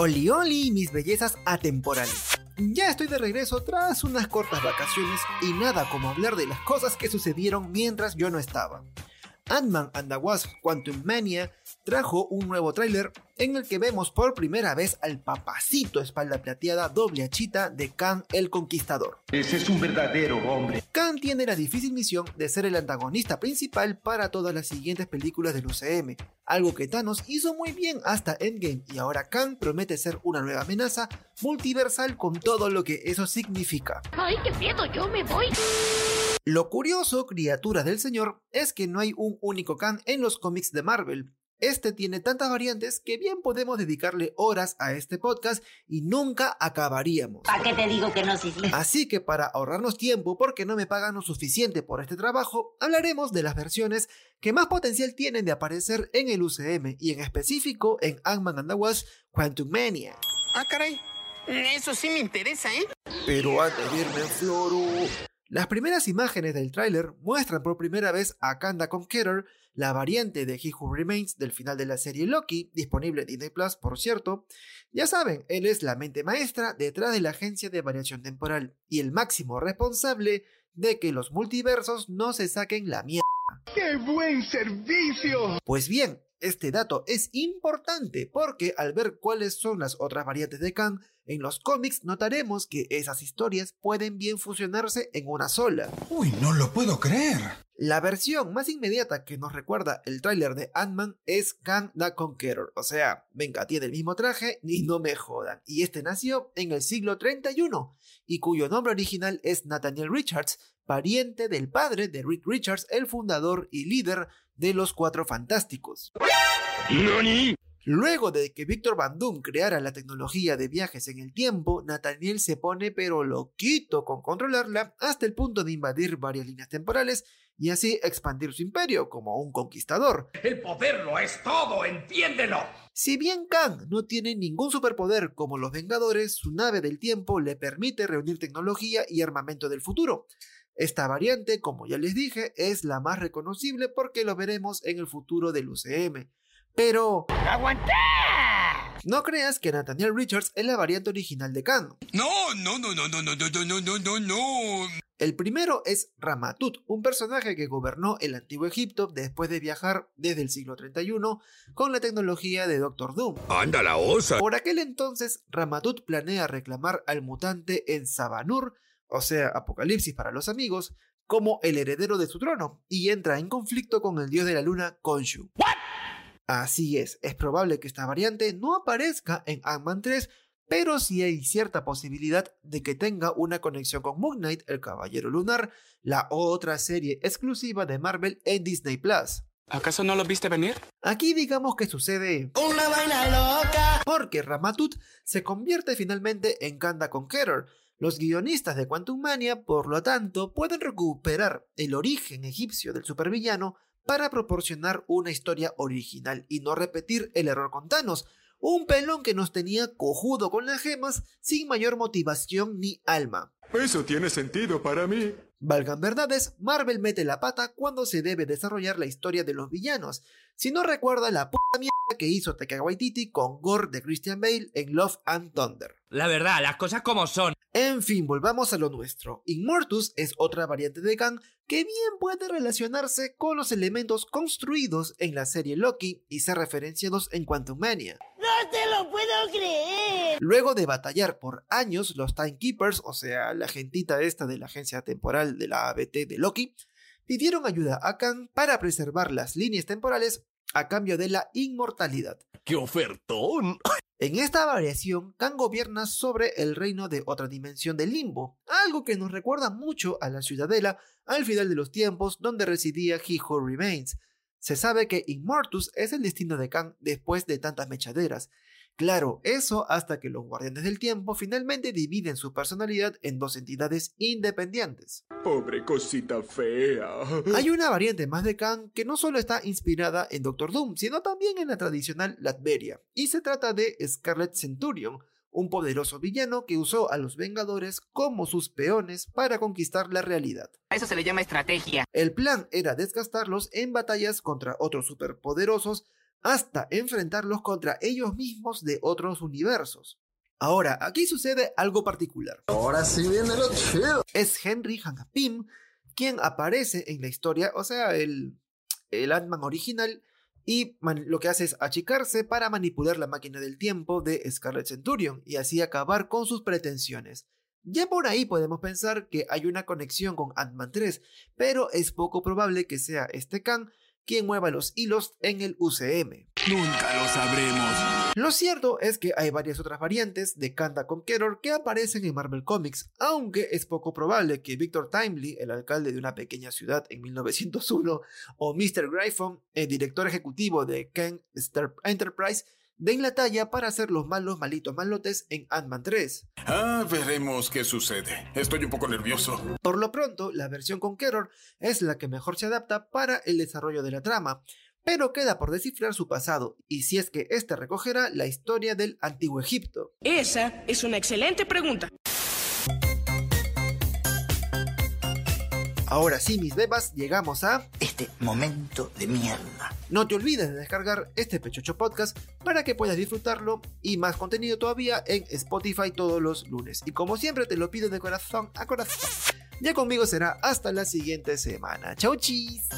Oli Oli, mis bellezas atemporales. Ya estoy de regreso tras unas cortas vacaciones y nada como hablar de las cosas que sucedieron mientras yo no estaba. Ant-Man and the Wasp Quantum Mania trajo un nuevo tráiler en el que vemos por primera vez al papacito espalda plateada doble achita de Khan el Conquistador. Ese es un verdadero hombre. Khan tiene la difícil misión de ser el antagonista principal para todas las siguientes películas del UCM, algo que Thanos hizo muy bien hasta Endgame y ahora Khan promete ser una nueva amenaza multiversal con todo lo que eso significa. ¡Ay, qué miedo! ¡Yo me voy! Lo curioso, criaturas del señor, es que no hay un único Khan en los cómics de Marvel. Este tiene tantas variantes que bien podemos dedicarle horas a este podcast y nunca acabaríamos. ¿Para qué te digo que no, sí, sí? Así que para ahorrarnos tiempo porque no me pagan lo suficiente por este trabajo, hablaremos de las versiones que más potencial tienen de aparecer en el UCM y en específico en Ant-Man and the Wasp Quantum Mania. Ah, caray. Eso sí me interesa, ¿eh? Pero antes de irme en floro... Las primeras imágenes del tráiler muestran por primera vez a Kanda Conqueror, la variante de He Who Remains del final de la serie Loki, disponible en Disney Plus, por cierto. Ya saben, él es la mente maestra detrás de la agencia de variación temporal y el máximo responsable de que los multiversos no se saquen la mierda. ¡Qué buen servicio! Pues bien, este dato es importante porque al ver cuáles son las otras variantes de Khan en los cómics notaremos que esas historias pueden bien fusionarse en una sola. Uy, no lo puedo creer. La versión más inmediata que nos recuerda el tráiler de Ant-Man es Kang the Conqueror, o sea, venga, tiene el mismo traje ni no me jodan, y este nació en el siglo 31 y cuyo nombre original es Nathaniel Richards, pariente del padre de Rick Richards, el fundador y líder de los Cuatro Fantásticos. Luego de que Víctor Van Doom creara la tecnología de viajes en el tiempo, Nathaniel se pone pero loquito con controlarla hasta el punto de invadir varias líneas temporales y así expandir su imperio como un conquistador. El poder lo es todo, entiéndelo. Si bien Kang no tiene ningún superpoder como los Vengadores, su nave del tiempo le permite reunir tecnología y armamento del futuro. Esta variante, como ya les dije, es la más reconocible porque lo veremos en el futuro del UCM. Pero... ¡Aguanta! No creas que Nathaniel Richards es la variante original de Kang. No, no, no, no, no, no, no, no, no, no, no. El primero es Ramatut, un personaje que gobernó el antiguo Egipto después de viajar desde el siglo 31 con la tecnología de Doctor Doom. ¡Anda la osa! Por aquel entonces, Ramatut planea reclamar al mutante en Sabanur, o sea, Apocalipsis para los amigos, como el heredero de su trono, y entra en conflicto con el dios de la luna, Khonshu. Así es, es probable que esta variante no aparezca en Ant-Man 3, pero sí hay cierta posibilidad de que tenga una conexión con Moon Knight, el Caballero Lunar, la otra serie exclusiva de Marvel en Disney Plus. ¿Acaso no lo viste venir? Aquí digamos que sucede Una vaina loca. porque Ramatut se convierte finalmente en Kanda Conqueror. Los guionistas de Quantum Mania, por lo tanto, pueden recuperar el origen egipcio del supervillano para proporcionar una historia original y no repetir el error con Thanos, un pelón que nos tenía cojudo con las gemas sin mayor motivación ni alma. Eso tiene sentido para mí. Valgan verdades, Marvel mete la pata cuando se debe desarrollar la historia de los villanos. Si no recuerda la puta mierda que hizo Taika Waititi con Gore de Christian Bale en Love and Thunder. La verdad, las cosas como son. En fin, volvamos a lo nuestro. Immortus es otra variante de Kang que bien puede relacionarse con los elementos construidos en la serie Loki y ser referenciados en Quantum Mania. No te lo puedo creer. Luego de batallar por años, los Timekeepers, o sea, la gentita esta de la agencia temporal de la ABT de Loki, pidieron ayuda a Kang para preservar las líneas temporales a cambio de la inmortalidad. ¡Qué ofertón! En esta variación, Kang gobierna sobre el reino de otra dimensión del limbo, algo que nos recuerda mucho a la ciudadela al final de los tiempos donde residía He Who Remains. Se sabe que Immortus es el destino de Kang después de tantas mechaderas. Claro, eso hasta que los guardianes del tiempo finalmente dividen su personalidad en dos entidades independientes. Pobre cosita fea. Hay una variante más de Kang que no solo está inspirada en Doctor Doom, sino también en la tradicional Latveria, y se trata de Scarlet Centurion, un poderoso villano que usó a los Vengadores como sus peones para conquistar la realidad. A eso se le llama estrategia. El plan era desgastarlos en batallas contra otros superpoderosos hasta enfrentarlos contra ellos mismos de otros universos. Ahora, aquí sucede algo particular. Ahora sí viene lo chido. Es Henry Hangapim quien aparece en la historia, o sea, el, el Ant-Man original, y lo que hace es achicarse para manipular la máquina del tiempo de Scarlet Centurion y así acabar con sus pretensiones. Ya por ahí podemos pensar que hay una conexión con Ant-Man 3, pero es poco probable que sea este Kang quien mueva los hilos en el UCM. Nunca lo sabremos. Lo cierto es que hay varias otras variantes de Kanda Conqueror que aparecen en Marvel Comics, aunque es poco probable que Victor Timely, el alcalde de una pequeña ciudad en 1901, o Mr. Gryphon, el director ejecutivo de Ken Star Enterprise, den la talla para hacer los malos malitos malotes en Ant-Man 3. Ah, veremos qué sucede. Estoy un poco nervioso. Por lo pronto, la versión con Keror es la que mejor se adapta para el desarrollo de la trama, pero queda por descifrar su pasado y si es que éste recogerá la historia del antiguo Egipto. Esa es una excelente pregunta. Ahora sí, mis bebas, llegamos a este momento de mierda. No te olvides de descargar este Pechocho Podcast para que puedas disfrutarlo y más contenido todavía en Spotify todos los lunes. Y como siempre te lo pido de corazón a corazón. Ya conmigo será hasta la siguiente semana. Chau chis.